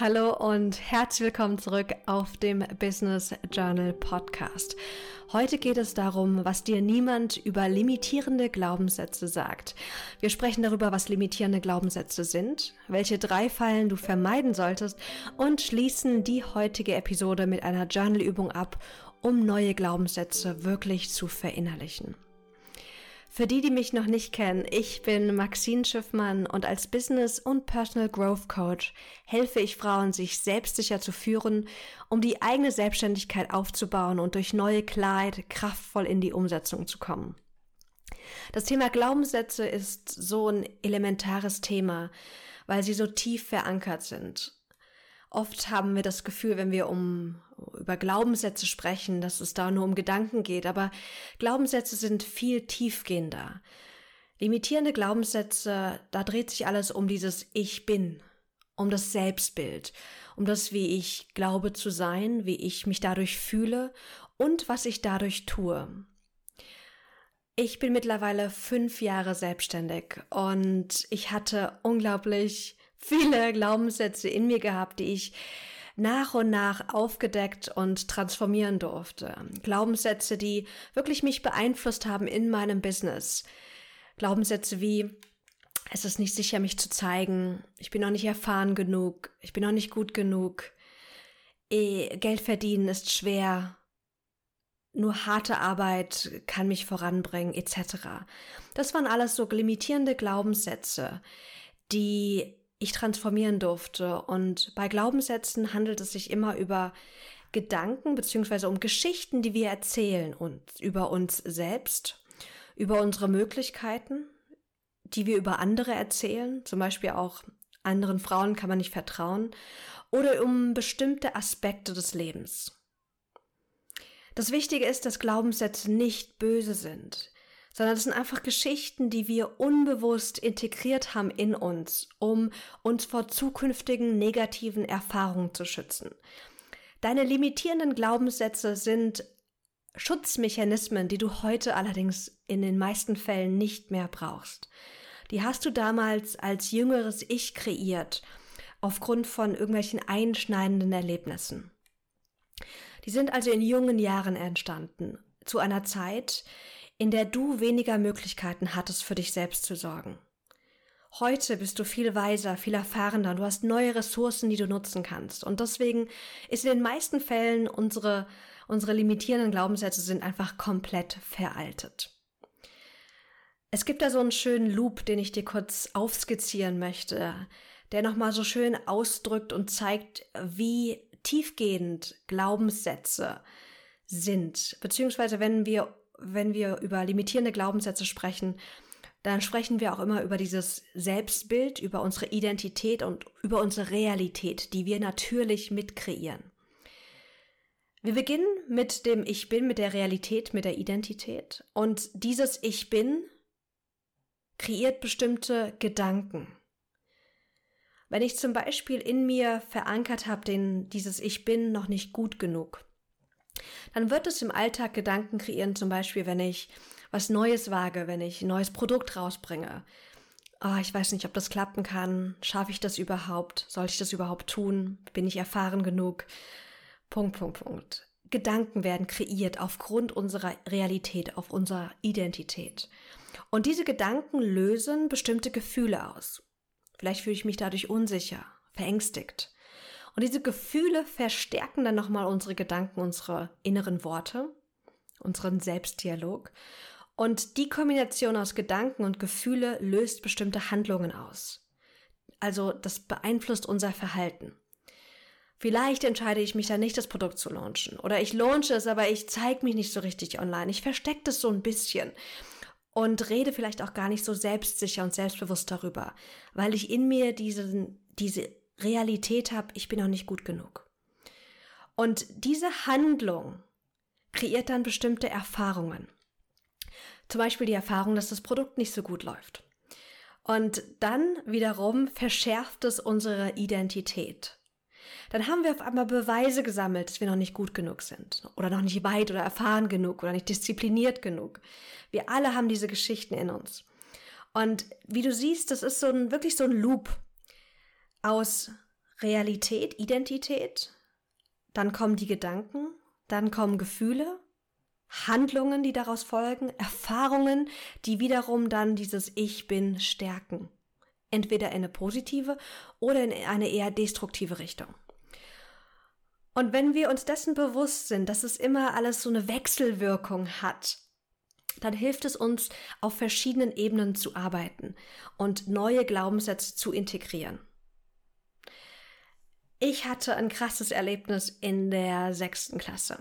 Hallo und herzlich willkommen zurück auf dem Business Journal Podcast. Heute geht es darum, was dir niemand über limitierende Glaubenssätze sagt. Wir sprechen darüber, was limitierende Glaubenssätze sind, welche drei Fallen du vermeiden solltest und schließen die heutige Episode mit einer Journalübung ab, um neue Glaubenssätze wirklich zu verinnerlichen. Für die, die mich noch nicht kennen, ich bin Maxine Schiffmann und als Business- und Personal Growth Coach helfe ich Frauen, sich selbstsicher zu führen, um die eigene Selbstständigkeit aufzubauen und durch neue Klarheit kraftvoll in die Umsetzung zu kommen. Das Thema Glaubenssätze ist so ein elementares Thema, weil sie so tief verankert sind. Oft haben wir das Gefühl, wenn wir um über Glaubenssätze sprechen, dass es da nur um Gedanken geht, aber Glaubenssätze sind viel tiefgehender. Limitierende Glaubenssätze, da dreht sich alles um dieses Ich bin, um das Selbstbild, um das, wie ich glaube zu sein, wie ich mich dadurch fühle und was ich dadurch tue. Ich bin mittlerweile fünf Jahre selbstständig und ich hatte unglaublich viele Glaubenssätze in mir gehabt, die ich nach und nach aufgedeckt und transformieren durfte. Glaubenssätze, die wirklich mich beeinflusst haben in meinem Business. Glaubenssätze wie, es ist nicht sicher, mich zu zeigen, ich bin noch nicht erfahren genug, ich bin noch nicht gut genug, eh, Geld verdienen ist schwer, nur harte Arbeit kann mich voranbringen, etc. Das waren alles so limitierende Glaubenssätze, die ich transformieren durfte. Und bei Glaubenssätzen handelt es sich immer über Gedanken beziehungsweise um Geschichten, die wir erzählen und über uns selbst, über unsere Möglichkeiten, die wir über andere erzählen, zum Beispiel auch anderen Frauen kann man nicht vertrauen, oder um bestimmte Aspekte des Lebens. Das Wichtige ist, dass Glaubenssätze nicht böse sind sondern das sind einfach Geschichten, die wir unbewusst integriert haben in uns, um uns vor zukünftigen negativen Erfahrungen zu schützen. Deine limitierenden Glaubenssätze sind Schutzmechanismen, die du heute allerdings in den meisten Fällen nicht mehr brauchst. Die hast du damals als jüngeres Ich kreiert, aufgrund von irgendwelchen einschneidenden Erlebnissen. Die sind also in jungen Jahren entstanden, zu einer Zeit, in der du weniger Möglichkeiten hattest, für dich selbst zu sorgen. Heute bist du viel weiser, viel erfahrener, du hast neue Ressourcen, die du nutzen kannst. Und deswegen ist in den meisten Fällen unsere, unsere limitierenden Glaubenssätze sind einfach komplett veraltet. Es gibt da so einen schönen Loop, den ich dir kurz aufskizzieren möchte, der nochmal so schön ausdrückt und zeigt, wie tiefgehend Glaubenssätze sind, beziehungsweise wenn wir wenn wir über limitierende Glaubenssätze sprechen, dann sprechen wir auch immer über dieses Selbstbild, über unsere Identität und über unsere Realität, die wir natürlich mitkreieren. Wir beginnen mit dem Ich bin, mit der Realität, mit der Identität. Und dieses Ich bin kreiert bestimmte Gedanken. Wenn ich zum Beispiel in mir verankert habe, den, dieses Ich bin noch nicht gut genug, dann wird es im Alltag Gedanken kreieren, zum Beispiel, wenn ich was Neues wage, wenn ich ein neues Produkt rausbringe. Oh, ich weiß nicht, ob das klappen kann. Schaffe ich das überhaupt? Soll ich das überhaupt tun? Bin ich erfahren genug? Punkt, Punkt, Punkt. Gedanken werden kreiert aufgrund unserer Realität, auf unserer Identität. Und diese Gedanken lösen bestimmte Gefühle aus. Vielleicht fühle ich mich dadurch unsicher, verängstigt. Und diese Gefühle verstärken dann nochmal unsere Gedanken, unsere inneren Worte, unseren Selbstdialog. Und die Kombination aus Gedanken und Gefühle löst bestimmte Handlungen aus. Also das beeinflusst unser Verhalten. Vielleicht entscheide ich mich dann nicht, das Produkt zu launchen. Oder ich launche es, aber ich zeige mich nicht so richtig online. Ich verstecke das so ein bisschen und rede vielleicht auch gar nicht so selbstsicher und selbstbewusst darüber, weil ich in mir diesen, diese Realität habe, ich bin noch nicht gut genug. Und diese Handlung kreiert dann bestimmte Erfahrungen. Zum Beispiel die Erfahrung, dass das Produkt nicht so gut läuft. Und dann wiederum verschärft es unsere Identität. Dann haben wir auf einmal Beweise gesammelt, dass wir noch nicht gut genug sind oder noch nicht weit oder erfahren genug oder nicht diszipliniert genug. Wir alle haben diese Geschichten in uns. Und wie du siehst, das ist so ein, wirklich so ein Loop, aus Realität, Identität, dann kommen die Gedanken, dann kommen Gefühle, Handlungen, die daraus folgen, Erfahrungen, die wiederum dann dieses Ich bin stärken. Entweder in eine positive oder in eine eher destruktive Richtung. Und wenn wir uns dessen bewusst sind, dass es immer alles so eine Wechselwirkung hat, dann hilft es uns, auf verschiedenen Ebenen zu arbeiten und neue Glaubenssätze zu integrieren. Ich hatte ein krasses Erlebnis in der sechsten Klasse.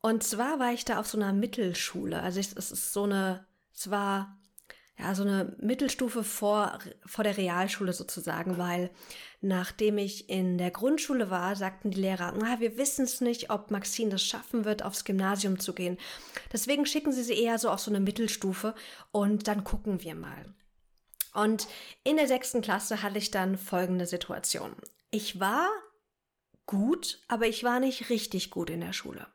Und zwar war ich da auf so einer Mittelschule. Also es ist so eine, es war ja so eine Mittelstufe vor, vor der Realschule sozusagen, weil nachdem ich in der Grundschule war, sagten die Lehrer, na, wir wissen es nicht, ob Maxine das schaffen wird, aufs Gymnasium zu gehen. Deswegen schicken sie sie eher so auf so eine Mittelstufe und dann gucken wir mal. Und in der sechsten Klasse hatte ich dann folgende Situation. Ich war gut, aber ich war nicht richtig gut in der Schule.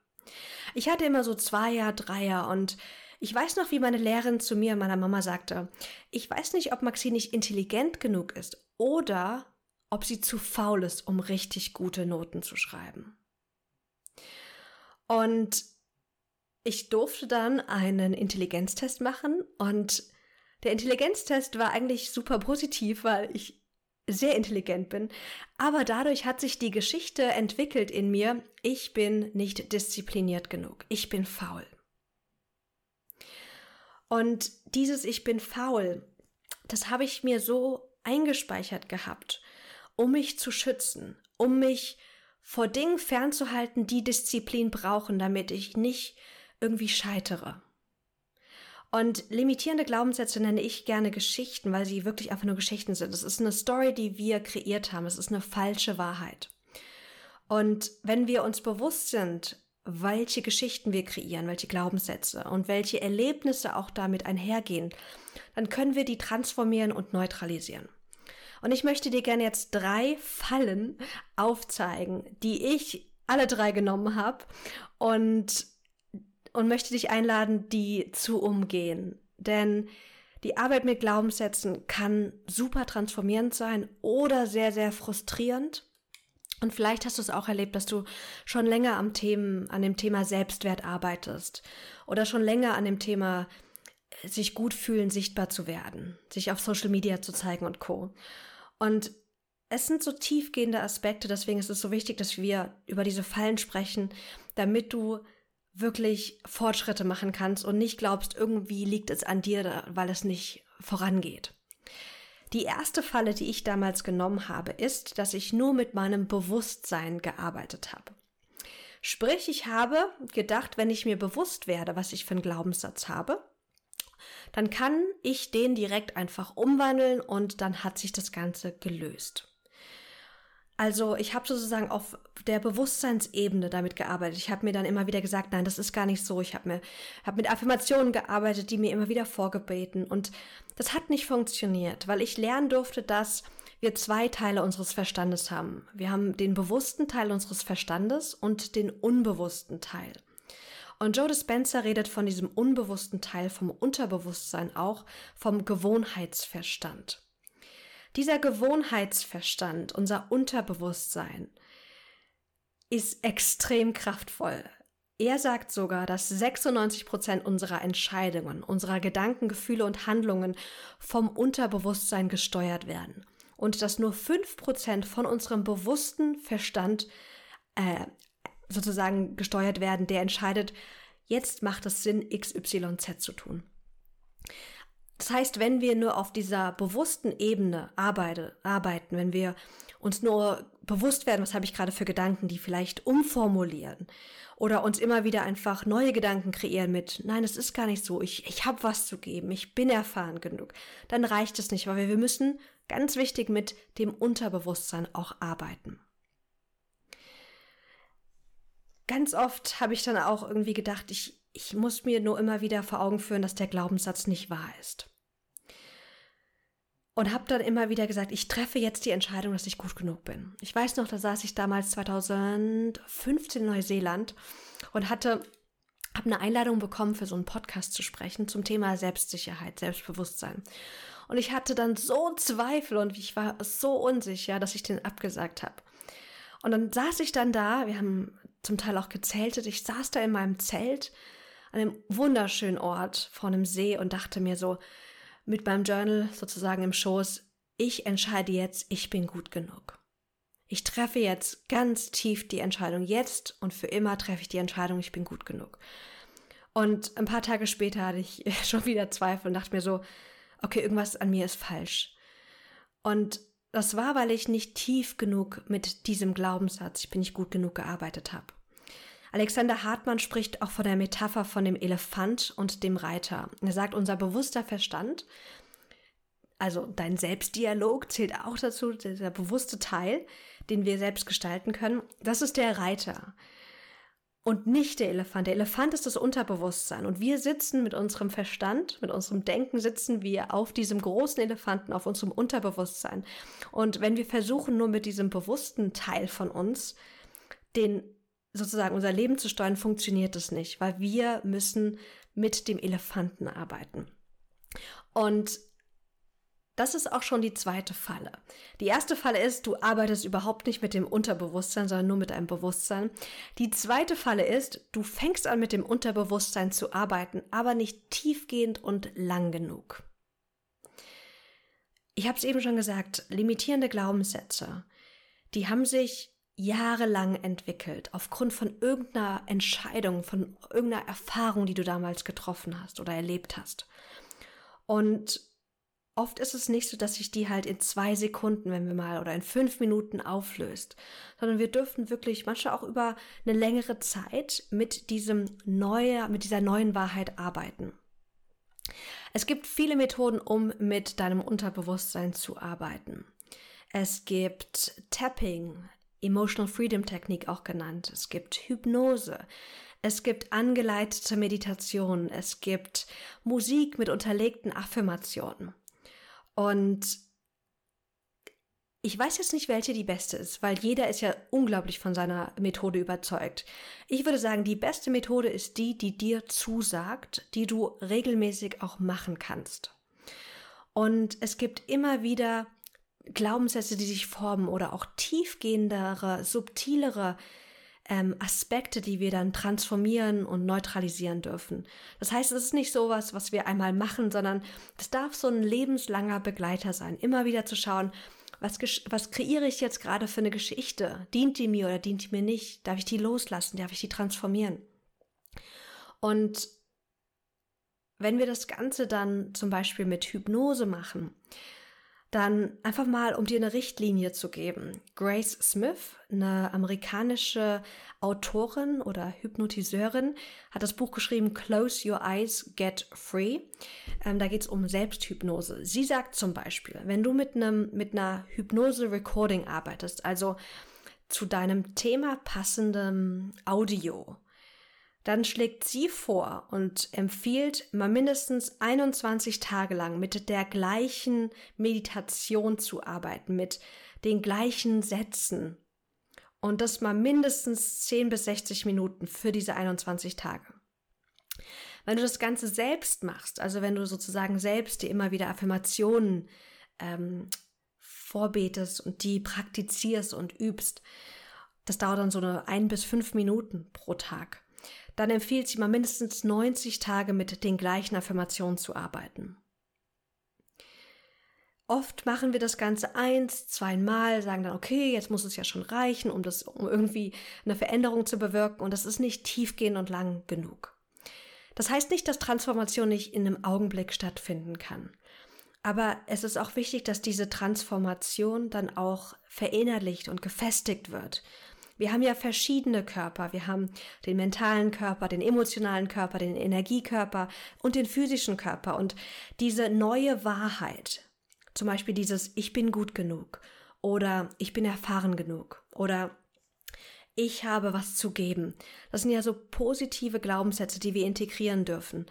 Ich hatte immer so Zweier, Dreier und ich weiß noch, wie meine Lehrerin zu mir, meiner Mama sagte, ich weiß nicht, ob Maxine nicht intelligent genug ist oder ob sie zu faul ist, um richtig gute Noten zu schreiben. Und ich durfte dann einen Intelligenztest machen und der Intelligenztest war eigentlich super positiv, weil ich sehr intelligent bin, aber dadurch hat sich die Geschichte entwickelt in mir, ich bin nicht diszipliniert genug, ich bin faul. Und dieses Ich bin faul, das habe ich mir so eingespeichert gehabt, um mich zu schützen, um mich vor Dingen fernzuhalten, die Disziplin brauchen, damit ich nicht irgendwie scheitere. Und limitierende Glaubenssätze nenne ich gerne Geschichten, weil sie wirklich einfach nur Geschichten sind. Es ist eine Story, die wir kreiert haben. Es ist eine falsche Wahrheit. Und wenn wir uns bewusst sind, welche Geschichten wir kreieren, welche Glaubenssätze und welche Erlebnisse auch damit einhergehen, dann können wir die transformieren und neutralisieren. Und ich möchte dir gerne jetzt drei Fallen aufzeigen, die ich alle drei genommen habe und und möchte dich einladen, die zu umgehen. Denn die Arbeit mit Glaubenssätzen kann super transformierend sein oder sehr, sehr frustrierend. Und vielleicht hast du es auch erlebt, dass du schon länger am Themen, an dem Thema Selbstwert arbeitest oder schon länger an dem Thema äh, sich gut fühlen, sichtbar zu werden, sich auf Social Media zu zeigen und Co. Und es sind so tiefgehende Aspekte, deswegen ist es so wichtig, dass wir über diese Fallen sprechen, damit du wirklich Fortschritte machen kannst und nicht glaubst, irgendwie liegt es an dir, weil es nicht vorangeht. Die erste Falle, die ich damals genommen habe, ist, dass ich nur mit meinem Bewusstsein gearbeitet habe. Sprich, ich habe gedacht, wenn ich mir bewusst werde, was ich für einen Glaubenssatz habe, dann kann ich den direkt einfach umwandeln und dann hat sich das Ganze gelöst. Also ich habe sozusagen auf der Bewusstseinsebene damit gearbeitet. Ich habe mir dann immer wieder gesagt, nein, das ist gar nicht so. Ich habe mir hab mit Affirmationen gearbeitet, die mir immer wieder vorgebeten und das hat nicht funktioniert, weil ich lernen durfte, dass wir zwei Teile unseres Verstandes haben. Wir haben den bewussten Teil unseres Verstandes und den unbewussten Teil. Und Joe Dispenza redet von diesem unbewussten Teil, vom Unterbewusstsein auch, vom Gewohnheitsverstand. Dieser Gewohnheitsverstand, unser Unterbewusstsein, ist extrem kraftvoll. Er sagt sogar, dass 96 Prozent unserer Entscheidungen, unserer Gedanken, Gefühle und Handlungen vom Unterbewusstsein gesteuert werden und dass nur 5 Prozent von unserem bewussten Verstand äh, sozusagen gesteuert werden, der entscheidet, jetzt macht es Sinn, XYZ zu tun. Das heißt, wenn wir nur auf dieser bewussten Ebene arbeite, arbeiten, wenn wir uns nur bewusst werden, was habe ich gerade für Gedanken, die vielleicht umformulieren oder uns immer wieder einfach neue Gedanken kreieren mit, nein, es ist gar nicht so, ich, ich habe was zu geben, ich bin erfahren genug, dann reicht es nicht, weil wir müssen ganz wichtig mit dem Unterbewusstsein auch arbeiten. Ganz oft habe ich dann auch irgendwie gedacht, ich, ich muss mir nur immer wieder vor Augen führen, dass der Glaubenssatz nicht wahr ist. Und habe dann immer wieder gesagt, ich treffe jetzt die Entscheidung, dass ich gut genug bin. Ich weiß noch, da saß ich damals 2015 in Neuseeland und hatte habe eine Einladung bekommen, für so einen Podcast zu sprechen zum Thema Selbstsicherheit, Selbstbewusstsein. Und ich hatte dann so Zweifel und ich war so unsicher, dass ich den abgesagt habe. Und dann saß ich dann da, wir haben zum Teil auch gezeltet, ich saß da in meinem Zelt an einem wunderschönen Ort vor einem See und dachte mir so, mit meinem Journal sozusagen im Schoß, ich entscheide jetzt, ich bin gut genug. Ich treffe jetzt ganz tief die Entscheidung. Jetzt und für immer treffe ich die Entscheidung, ich bin gut genug. Und ein paar Tage später hatte ich schon wieder Zweifel und dachte mir so, okay, irgendwas an mir ist falsch. Und das war, weil ich nicht tief genug mit diesem Glaubenssatz, ich bin nicht gut genug gearbeitet habe. Alexander Hartmann spricht auch von der Metapher von dem Elefant und dem Reiter. Er sagt, unser bewusster Verstand also dein Selbstdialog zählt auch dazu, dieser bewusste Teil, den wir selbst gestalten können. Das ist der Reiter und nicht der Elefant. Der Elefant ist das Unterbewusstsein und wir sitzen mit unserem Verstand, mit unserem Denken sitzen wir auf diesem großen Elefanten, auf unserem Unterbewusstsein. Und wenn wir versuchen, nur mit diesem bewussten Teil von uns den sozusagen unser Leben zu steuern, funktioniert das nicht, weil wir müssen mit dem Elefanten arbeiten. Und das ist auch schon die zweite Falle. Die erste Falle ist, du arbeitest überhaupt nicht mit dem Unterbewusstsein, sondern nur mit deinem Bewusstsein. Die zweite Falle ist, du fängst an mit dem Unterbewusstsein zu arbeiten, aber nicht tiefgehend und lang genug. Ich habe es eben schon gesagt, limitierende Glaubenssätze, die haben sich jahrelang entwickelt aufgrund von irgendeiner Entscheidung, von irgendeiner Erfahrung, die du damals getroffen hast oder erlebt hast. Und oft ist es nicht so, dass sich die halt in zwei Sekunden, wenn wir mal, oder in fünf Minuten auflöst, sondern wir dürfen wirklich manchmal auch über eine längere Zeit mit diesem neue, mit dieser neuen Wahrheit arbeiten. Es gibt viele Methoden, um mit deinem Unterbewusstsein zu arbeiten. Es gibt Tapping, Emotional Freedom Technik auch genannt. Es gibt Hypnose. Es gibt angeleitete Meditation. Es gibt Musik mit unterlegten Affirmationen. Und ich weiß jetzt nicht, welche die beste ist, weil jeder ist ja unglaublich von seiner Methode überzeugt. Ich würde sagen, die beste Methode ist die, die dir zusagt, die du regelmäßig auch machen kannst. Und es gibt immer wieder Glaubenssätze, die sich formen oder auch tiefgehendere, subtilere ähm, Aspekte, die wir dann transformieren und neutralisieren dürfen. Das heißt, es ist nicht so was, was wir einmal machen, sondern es darf so ein lebenslanger Begleiter sein. Immer wieder zu schauen, was, was kreiere ich jetzt gerade für eine Geschichte? Dient die mir oder dient die mir nicht? Darf ich die loslassen? Darf ich die transformieren? Und wenn wir das Ganze dann zum Beispiel mit Hypnose machen, dann einfach mal, um dir eine Richtlinie zu geben. Grace Smith, eine amerikanische Autorin oder Hypnotiseurin, hat das Buch geschrieben Close Your Eyes, Get Free. Ähm, da geht es um Selbsthypnose. Sie sagt zum Beispiel, wenn du mit, einem, mit einer Hypnose-Recording arbeitest, also zu deinem Thema passendem Audio, dann schlägt sie vor und empfiehlt, mal mindestens 21 Tage lang mit der gleichen Meditation zu arbeiten, mit den gleichen Sätzen. Und das mal mindestens 10 bis 60 Minuten für diese 21 Tage. Wenn du das Ganze selbst machst, also wenn du sozusagen selbst dir immer wieder Affirmationen ähm, vorbetest und die praktizierst und übst, das dauert dann so eine ein bis fünf Minuten pro Tag dann empfiehlt sie mal mindestens 90 Tage mit den gleichen Affirmationen zu arbeiten. Oft machen wir das Ganze eins, zweimal, sagen dann, okay, jetzt muss es ja schon reichen, um das, um irgendwie eine Veränderung zu bewirken und das ist nicht tiefgehend und lang genug. Das heißt nicht, dass Transformation nicht in einem Augenblick stattfinden kann. Aber es ist auch wichtig, dass diese Transformation dann auch verinnerlicht und gefestigt wird wir haben ja verschiedene Körper. Wir haben den mentalen Körper, den emotionalen Körper, den Energiekörper und den physischen Körper. Und diese neue Wahrheit, zum Beispiel dieses Ich bin gut genug oder ich bin erfahren genug oder ich habe was zu geben. Das sind ja so positive Glaubenssätze, die wir integrieren dürfen.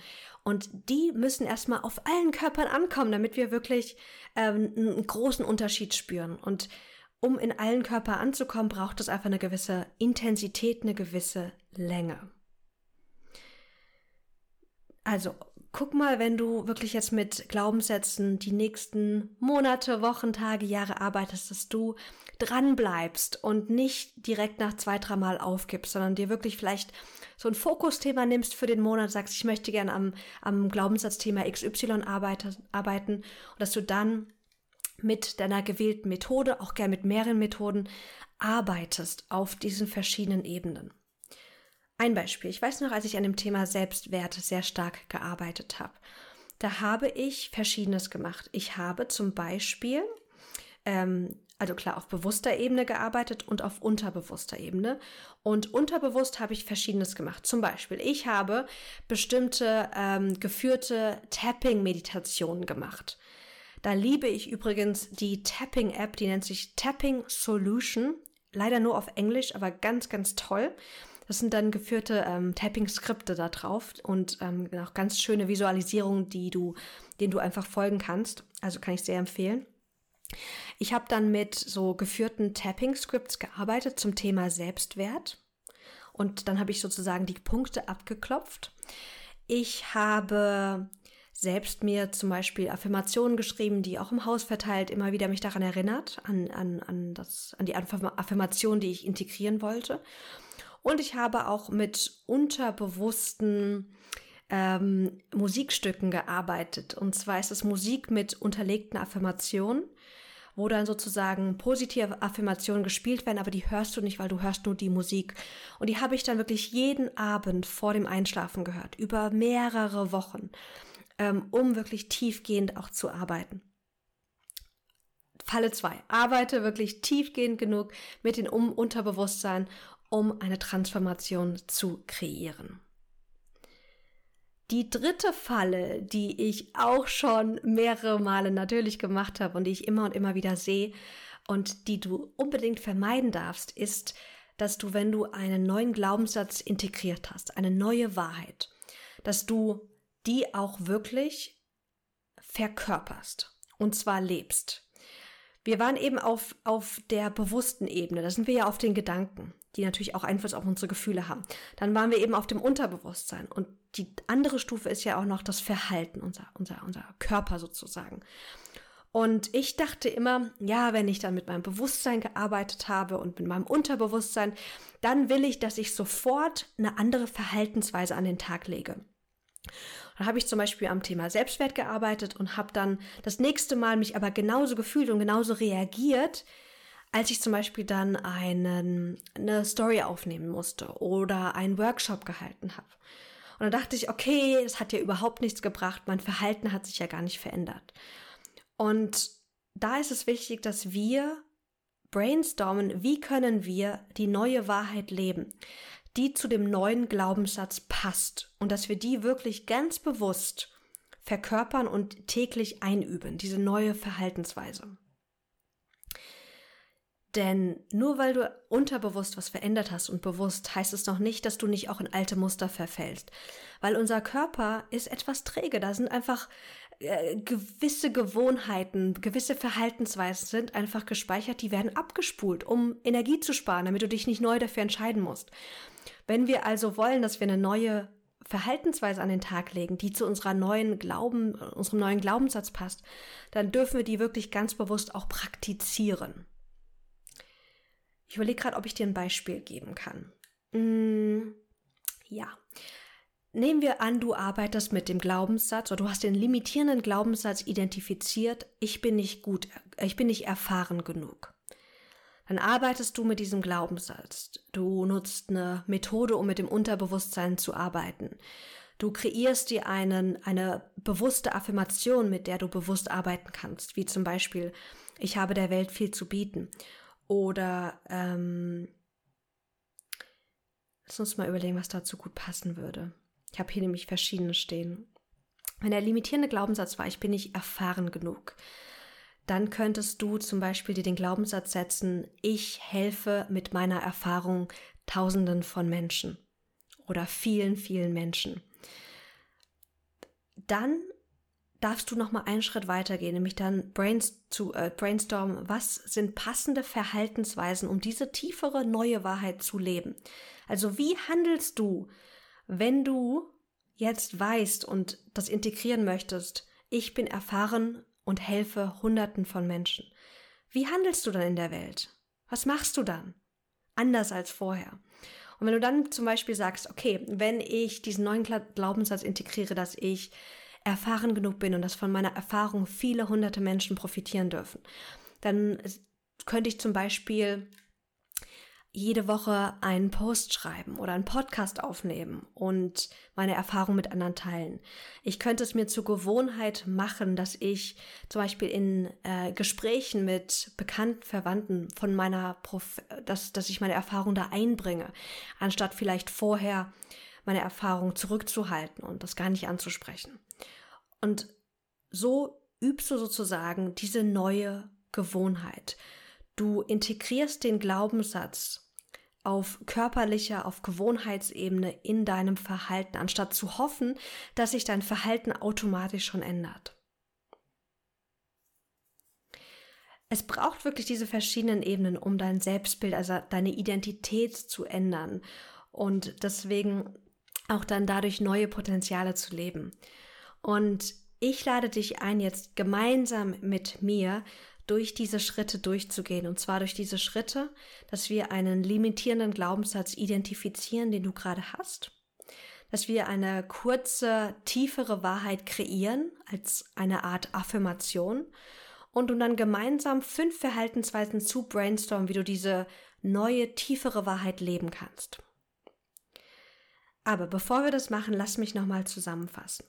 Und die müssen erstmal auf allen Körpern ankommen, damit wir wirklich ähm, einen großen Unterschied spüren. Und um in allen Körper anzukommen, braucht es einfach eine gewisse Intensität, eine gewisse Länge. Also, guck mal, wenn du wirklich jetzt mit Glaubenssätzen die nächsten Monate, Wochen, Tage, Jahre arbeitest, dass du dran bleibst und nicht direkt nach zwei, drei Mal aufgibst, sondern dir wirklich vielleicht so ein Fokusthema nimmst für den Monat, sagst, ich möchte gerne am, am Glaubenssatzthema XY arbeite, arbeiten und dass du dann mit deiner gewählten Methode, auch gern mit mehreren Methoden, arbeitest auf diesen verschiedenen Ebenen. Ein Beispiel. Ich weiß noch, als ich an dem Thema Selbstwert sehr stark gearbeitet habe. Da habe ich Verschiedenes gemacht. Ich habe zum Beispiel ähm, also klar auf bewusster Ebene gearbeitet und auf unterbewusster Ebene. Und unterbewusst habe ich Verschiedenes gemacht. Zum Beispiel, ich habe bestimmte ähm, geführte Tapping-Meditationen gemacht. Da liebe ich übrigens die Tapping-App, die nennt sich Tapping Solution. Leider nur auf Englisch, aber ganz, ganz toll. Das sind dann geführte ähm, Tapping-Skripte da drauf und ähm, auch ganz schöne Visualisierungen, die du, denen du einfach folgen kannst. Also kann ich sehr empfehlen. Ich habe dann mit so geführten Tapping-Scripts gearbeitet zum Thema Selbstwert. Und dann habe ich sozusagen die Punkte abgeklopft. Ich habe selbst mir zum Beispiel Affirmationen geschrieben, die auch im Haus verteilt immer wieder mich daran erinnert, an, an, an, das, an die Affirmation, die ich integrieren wollte. Und ich habe auch mit unterbewussten ähm, Musikstücken gearbeitet. Und zwar ist es Musik mit unterlegten Affirmationen wo dann sozusagen positive Affirmationen gespielt werden, aber die hörst du nicht, weil du hörst nur die Musik. Und die habe ich dann wirklich jeden Abend vor dem Einschlafen gehört, über mehrere Wochen, ähm, um wirklich tiefgehend auch zu arbeiten. Falle 2. Arbeite wirklich tiefgehend genug mit dem Unterbewusstsein, um eine Transformation zu kreieren. Die dritte Falle, die ich auch schon mehrere Male natürlich gemacht habe und die ich immer und immer wieder sehe und die du unbedingt vermeiden darfst, ist, dass du, wenn du einen neuen Glaubenssatz integriert hast, eine neue Wahrheit, dass du die auch wirklich verkörperst und zwar lebst. Wir waren eben auf, auf der bewussten Ebene, da sind wir ja auf den Gedanken die natürlich auch Einfluss auf unsere Gefühle haben. Dann waren wir eben auf dem Unterbewusstsein. Und die andere Stufe ist ja auch noch das Verhalten, unser, unser, unser Körper sozusagen. Und ich dachte immer, ja, wenn ich dann mit meinem Bewusstsein gearbeitet habe und mit meinem Unterbewusstsein, dann will ich, dass ich sofort eine andere Verhaltensweise an den Tag lege. Dann habe ich zum Beispiel am Thema Selbstwert gearbeitet und habe dann das nächste Mal mich aber genauso gefühlt und genauso reagiert, als ich zum Beispiel dann einen, eine Story aufnehmen musste oder einen Workshop gehalten habe. Und dann dachte ich, okay, es hat ja überhaupt nichts gebracht, mein Verhalten hat sich ja gar nicht verändert. Und da ist es wichtig, dass wir brainstormen, wie können wir die neue Wahrheit leben, die zu dem neuen Glaubenssatz passt und dass wir die wirklich ganz bewusst verkörpern und täglich einüben, diese neue Verhaltensweise. Denn nur weil du unterbewusst was verändert hast und bewusst, heißt es noch nicht, dass du nicht auch in alte Muster verfällst. Weil unser Körper ist etwas träge. Da sind einfach äh, gewisse Gewohnheiten, gewisse Verhaltensweisen sind einfach gespeichert, die werden abgespult, um Energie zu sparen, damit du dich nicht neu dafür entscheiden musst. Wenn wir also wollen, dass wir eine neue Verhaltensweise an den Tag legen, die zu unserer neuen Glauben, unserem neuen Glaubenssatz passt, dann dürfen wir die wirklich ganz bewusst auch praktizieren. Ich überlege gerade, ob ich dir ein Beispiel geben kann. Mm, ja. Nehmen wir an, du arbeitest mit dem Glaubenssatz oder du hast den limitierenden Glaubenssatz identifiziert, ich bin nicht gut, ich bin nicht erfahren genug. Dann arbeitest du mit diesem Glaubenssatz. Du nutzt eine Methode, um mit dem Unterbewusstsein zu arbeiten. Du kreierst dir einen, eine bewusste Affirmation, mit der du bewusst arbeiten kannst, wie zum Beispiel, ich habe der Welt viel zu bieten. Oder ähm, lass uns mal überlegen, was dazu gut passen würde. Ich habe hier nämlich verschiedene stehen. Wenn der limitierende Glaubenssatz war, ich bin nicht erfahren genug, dann könntest du zum Beispiel dir den Glaubenssatz setzen, ich helfe mit meiner Erfahrung Tausenden von Menschen oder vielen, vielen Menschen. Dann darfst du noch mal einen Schritt weitergehen, nämlich dann äh, brainstormen, was sind passende Verhaltensweisen, um diese tiefere neue Wahrheit zu leben. Also wie handelst du, wenn du jetzt weißt und das integrieren möchtest, ich bin erfahren und helfe Hunderten von Menschen. Wie handelst du dann in der Welt? Was machst du dann? Anders als vorher. Und wenn du dann zum Beispiel sagst, okay, wenn ich diesen neuen Glaubenssatz integriere, dass ich erfahren genug bin und dass von meiner Erfahrung viele hunderte Menschen profitieren dürfen, dann könnte ich zum Beispiel jede Woche einen Post schreiben oder einen Podcast aufnehmen und meine Erfahrung mit anderen teilen. Ich könnte es mir zur Gewohnheit machen, dass ich zum Beispiel in äh, Gesprächen mit bekannten Verwandten von meiner, Prof dass, dass ich meine Erfahrung da einbringe, anstatt vielleicht vorher meine Erfahrung zurückzuhalten und das gar nicht anzusprechen. Und so übst du sozusagen diese neue Gewohnheit. Du integrierst den Glaubenssatz auf körperlicher, auf Gewohnheitsebene in deinem Verhalten, anstatt zu hoffen, dass sich dein Verhalten automatisch schon ändert. Es braucht wirklich diese verschiedenen Ebenen, um dein Selbstbild, also deine Identität zu ändern und deswegen auch dann dadurch neue Potenziale zu leben. Und ich lade dich ein, jetzt gemeinsam mit mir durch diese Schritte durchzugehen. Und zwar durch diese Schritte, dass wir einen limitierenden Glaubenssatz identifizieren, den du gerade hast. Dass wir eine kurze, tiefere Wahrheit kreieren als eine Art Affirmation. Und um dann gemeinsam fünf Verhaltensweisen zu brainstormen, wie du diese neue, tiefere Wahrheit leben kannst. Aber bevor wir das machen, lass mich nochmal zusammenfassen.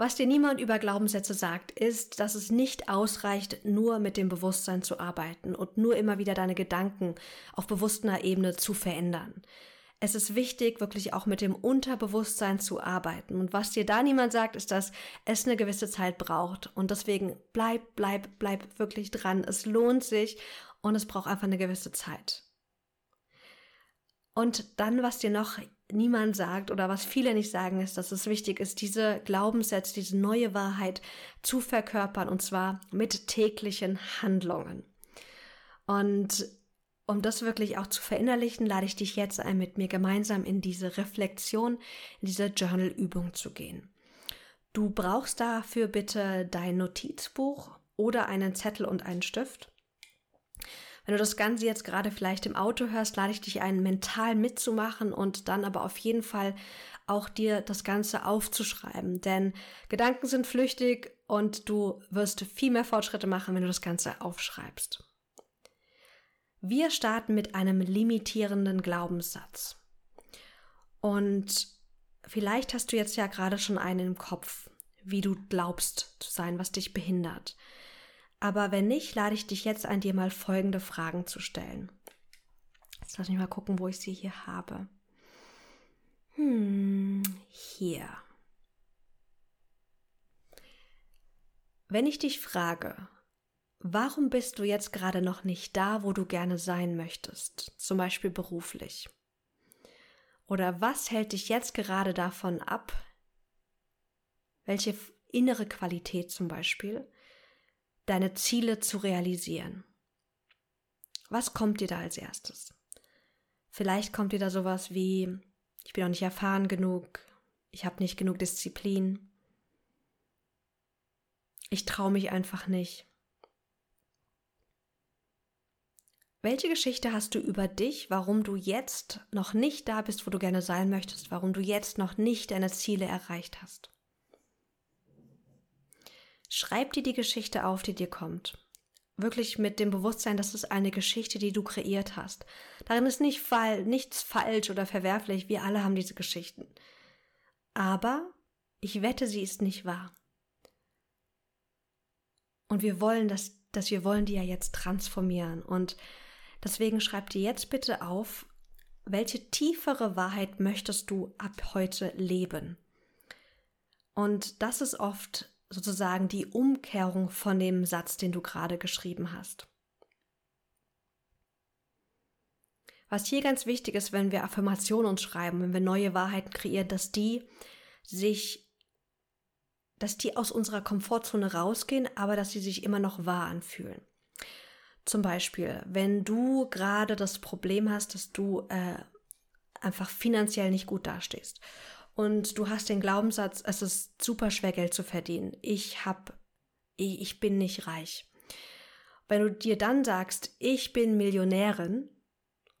Was dir niemand über Glaubenssätze sagt, ist, dass es nicht ausreicht, nur mit dem Bewusstsein zu arbeiten und nur immer wieder deine Gedanken auf bewusster Ebene zu verändern. Es ist wichtig, wirklich auch mit dem Unterbewusstsein zu arbeiten. Und was dir da niemand sagt, ist, dass es eine gewisse Zeit braucht. Und deswegen bleib, bleib, bleib wirklich dran. Es lohnt sich und es braucht einfach eine gewisse Zeit. Und dann, was dir noch niemand sagt oder was viele nicht sagen, ist, dass es wichtig ist, diese Glaubenssätze, diese neue Wahrheit zu verkörpern und zwar mit täglichen Handlungen. Und um das wirklich auch zu verinnerlichen, lade ich dich jetzt ein, mit mir gemeinsam in diese Reflexion, in diese Journal-Übung zu gehen. Du brauchst dafür bitte dein Notizbuch oder einen Zettel und einen Stift. Wenn du das Ganze jetzt gerade vielleicht im Auto hörst, lade ich dich ein, mental mitzumachen und dann aber auf jeden Fall auch dir das Ganze aufzuschreiben. Denn Gedanken sind flüchtig und du wirst viel mehr Fortschritte machen, wenn du das Ganze aufschreibst. Wir starten mit einem limitierenden Glaubenssatz. Und vielleicht hast du jetzt ja gerade schon einen im Kopf, wie du glaubst zu sein, was dich behindert. Aber wenn nicht, lade ich dich jetzt ein, dir mal folgende Fragen zu stellen. Jetzt lass mich mal gucken, wo ich sie hier habe. Hm, hier. Wenn ich dich frage, warum bist du jetzt gerade noch nicht da, wo du gerne sein möchtest, zum Beispiel beruflich? Oder was hält dich jetzt gerade davon ab? Welche innere Qualität zum Beispiel deine Ziele zu realisieren. Was kommt dir da als erstes? Vielleicht kommt dir da sowas wie, ich bin noch nicht erfahren genug, ich habe nicht genug Disziplin, ich traue mich einfach nicht. Welche Geschichte hast du über dich, warum du jetzt noch nicht da bist, wo du gerne sein möchtest, warum du jetzt noch nicht deine Ziele erreicht hast? Schreib dir die Geschichte auf, die dir kommt. Wirklich mit dem Bewusstsein, dass es eine Geschichte, die du kreiert hast. Darin ist nicht fall, nichts falsch oder verwerflich. Wir alle haben diese Geschichten. Aber ich wette, sie ist nicht wahr. Und wir wollen das, dass wir wollen die ja jetzt transformieren. Und deswegen schreib dir jetzt bitte auf, welche tiefere Wahrheit möchtest du ab heute leben? Und das ist oft sozusagen die Umkehrung von dem Satz, den du gerade geschrieben hast. Was hier ganz wichtig ist, wenn wir Affirmationen uns schreiben, wenn wir neue Wahrheiten kreieren, dass die sich, dass die aus unserer Komfortzone rausgehen, aber dass sie sich immer noch wahr anfühlen. Zum Beispiel, wenn du gerade das Problem hast, dass du äh, einfach finanziell nicht gut dastehst und du hast den Glaubenssatz, es ist super schwer Geld zu verdienen. Ich hab, ich, ich bin nicht reich. Wenn du dir dann sagst, ich bin Millionärin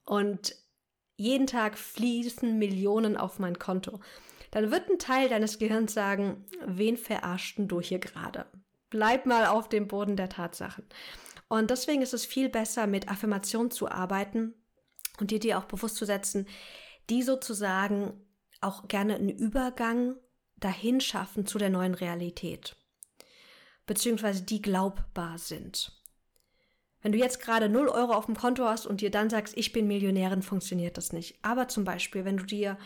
und jeden Tag fließen Millionen auf mein Konto, dann wird ein Teil deines Gehirns sagen, wen verarschten du hier gerade? Bleib mal auf dem Boden der Tatsachen. Und deswegen ist es viel besser, mit Affirmationen zu arbeiten und dir dir auch bewusst zu setzen, die sozusagen auch gerne einen Übergang dahin schaffen zu der neuen Realität, beziehungsweise die glaubbar sind. Wenn du jetzt gerade 0 Euro auf dem Konto hast und dir dann sagst, ich bin Millionärin, funktioniert das nicht. Aber zum Beispiel, wenn du dir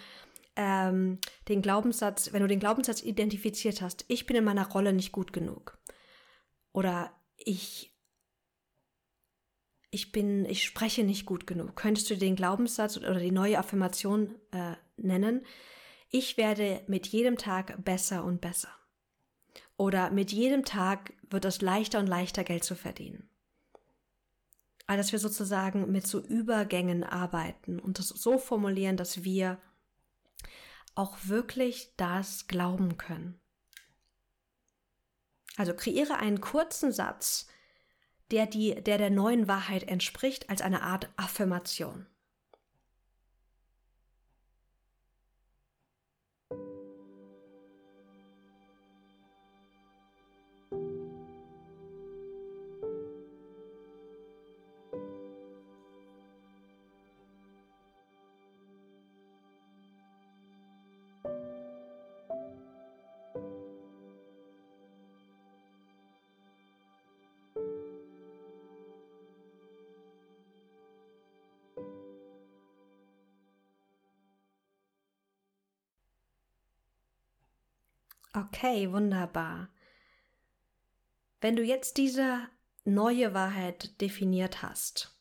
ähm, den Glaubenssatz, wenn du den Glaubenssatz identifiziert hast, ich bin in meiner Rolle nicht gut genug. Oder ich, ich bin, ich spreche nicht gut genug. Könntest du den Glaubenssatz oder die neue Affirmation äh, nennen? Ich werde mit jedem Tag besser und besser. Oder mit jedem Tag wird es leichter und leichter, Geld zu verdienen. Also, dass wir sozusagen mit so Übergängen arbeiten und das so formulieren, dass wir auch wirklich das glauben können. Also kreiere einen kurzen Satz, der, die, der der neuen Wahrheit entspricht, als eine Art Affirmation. Okay, wunderbar. Wenn du jetzt diese neue Wahrheit definiert hast,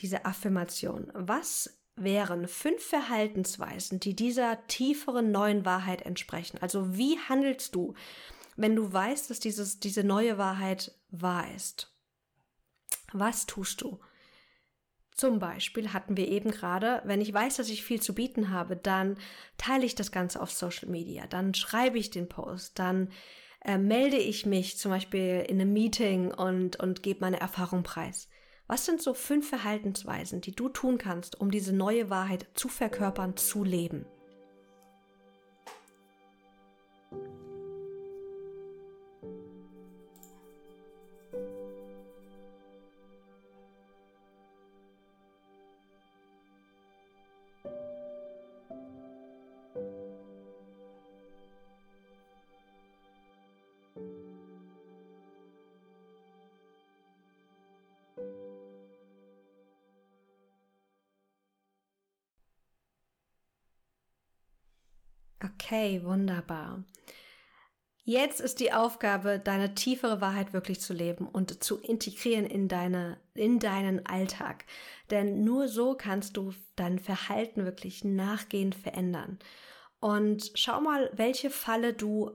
diese Affirmation, was wären fünf Verhaltensweisen, die dieser tieferen neuen Wahrheit entsprechen? Also wie handelst du, wenn du weißt, dass dieses, diese neue Wahrheit wahr ist? Was tust du? Zum Beispiel hatten wir eben gerade, wenn ich weiß, dass ich viel zu bieten habe, dann teile ich das Ganze auf Social Media, dann schreibe ich den Post, dann äh, melde ich mich zum Beispiel in einem Meeting und, und gebe meine Erfahrung preis. Was sind so fünf Verhaltensweisen, die du tun kannst, um diese neue Wahrheit zu verkörpern, zu leben? Okay, wunderbar. Jetzt ist die Aufgabe, deine tiefere Wahrheit wirklich zu leben und zu integrieren in, deine, in deinen Alltag. Denn nur so kannst du dein Verhalten wirklich nachgehend verändern. Und schau mal, welche Falle du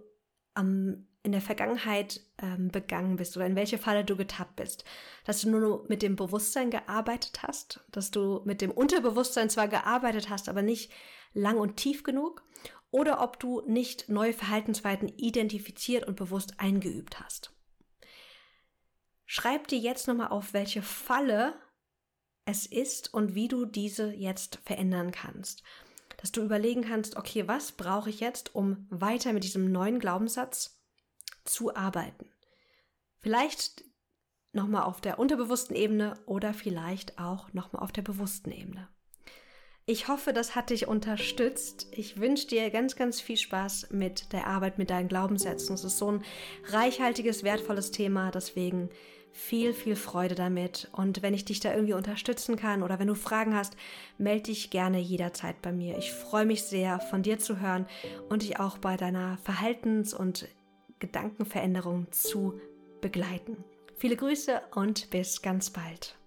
am, in der Vergangenheit ähm, begangen bist oder in welche Falle du getappt bist. Dass du nur mit dem Bewusstsein gearbeitet hast, dass du mit dem Unterbewusstsein zwar gearbeitet hast, aber nicht lang und tief genug oder ob du nicht neue Verhaltensweisen identifiziert und bewusst eingeübt hast. Schreib dir jetzt nochmal auf, welche Falle es ist und wie du diese jetzt verändern kannst. Dass du überlegen kannst, okay, was brauche ich jetzt, um weiter mit diesem neuen Glaubenssatz zu arbeiten? Vielleicht nochmal auf der unterbewussten Ebene oder vielleicht auch nochmal auf der bewussten Ebene. Ich hoffe, das hat dich unterstützt. Ich wünsche dir ganz, ganz viel Spaß mit der Arbeit mit deinen Glaubenssätzen. Es ist so ein reichhaltiges, wertvolles Thema. Deswegen viel, viel Freude damit. Und wenn ich dich da irgendwie unterstützen kann oder wenn du Fragen hast, melde dich gerne jederzeit bei mir. Ich freue mich sehr, von dir zu hören und dich auch bei deiner Verhaltens- und Gedankenveränderung zu begleiten. Viele Grüße und bis ganz bald.